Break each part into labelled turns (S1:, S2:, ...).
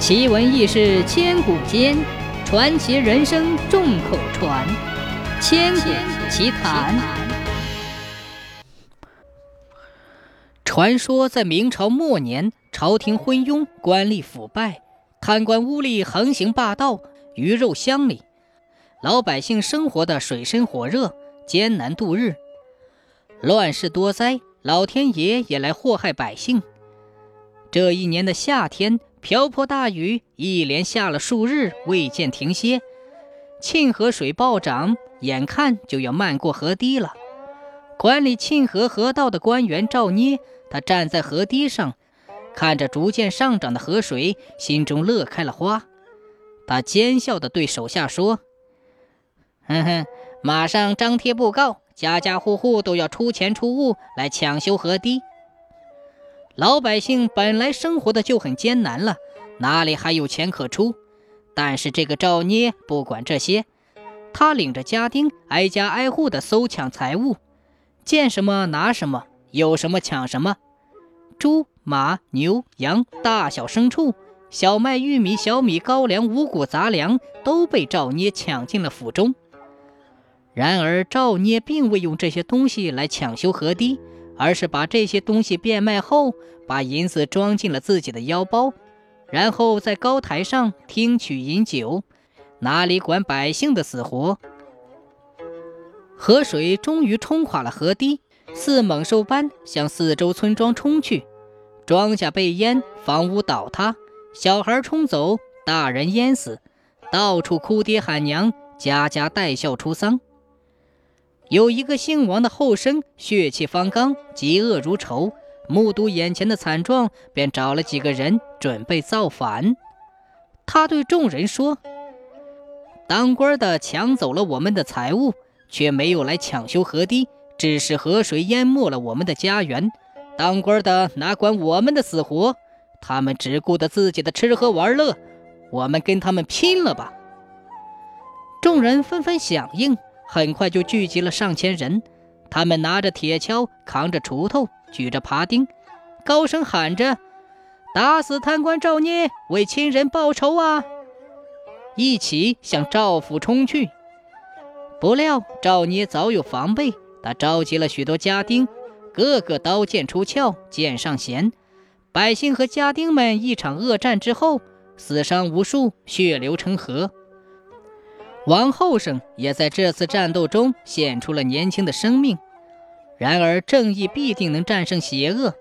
S1: 奇闻异事千古间，传奇人生众口传。千古奇谈。传说在明朝末年，朝廷昏庸，官吏腐败，贪官污吏横行霸道，鱼肉乡里，老百姓生活的水深火热，艰难度日。乱世多灾，老天爷也来祸害百姓。这一年的夏天。瓢泼大雨一连下了数日，未见停歇。沁河水暴涨，眼看就要漫过河堤了。管理沁河河道的官员赵捏，他站在河堤上，看着逐渐上涨的河水，心中乐开了花。他奸笑地对手下说：“哼哼，马上张贴布告，家家户户都要出钱出物来抢修河堤。”老百姓本来生活的就很艰难了，哪里还有钱可出？但是这个赵捏不管这些，他领着家丁挨家挨户的搜抢财物，见什么拿什么，有什么抢什么。猪、马、牛、羊，大小牲畜，小麦、玉米、小米、高粱、五谷杂粮都被赵捏抢进了府中。然而赵捏并未用这些东西来抢修河堤。而是把这些东西变卖后，把银子装进了自己的腰包，然后在高台上听曲饮酒，哪里管百姓的死活？河水终于冲垮了河堤，似猛兽般向四周村庄冲去，庄稼被淹，房屋倒塌，小孩冲走，大人淹死，到处哭爹喊娘，家家带孝出丧。有一个姓王的后生，血气方刚，嫉恶如仇，目睹眼前的惨状，便找了几个人准备造反。他对众人说：“当官的抢走了我们的财物，却没有来抢修河堤，致使河水淹没了我们的家园。当官的哪管我们的死活？他们只顾得自己的吃喝玩乐，我们跟他们拼了吧！”众人纷纷响应。很快就聚集了上千人，他们拿着铁锹，扛着锄头，举着耙钉，高声喊着：“打死贪官赵捏，为亲人报仇啊！”一起向赵府冲去。不料赵捏早有防备，他召集了许多家丁，个个刀剑出鞘，剑上弦。百姓和家丁们一场恶战之后，死伤无数，血流成河。王后生也在这次战斗中献出了年轻的生命。然而，正义必定能战胜邪恶。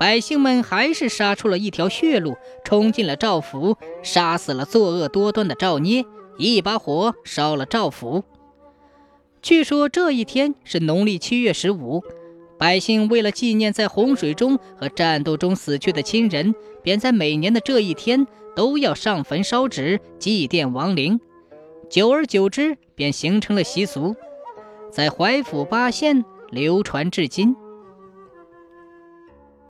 S1: 百姓们还是杀出了一条血路，冲进了赵府，杀死了作恶多端的赵捏，一把火烧了赵府。据说这一天是农历七月十五，百姓为了纪念在洪水中和战斗中死去的亲人，便在每年的这一天都要上坟烧纸，祭奠亡灵。久而久之，便形成了习俗，在淮府八县流传至今。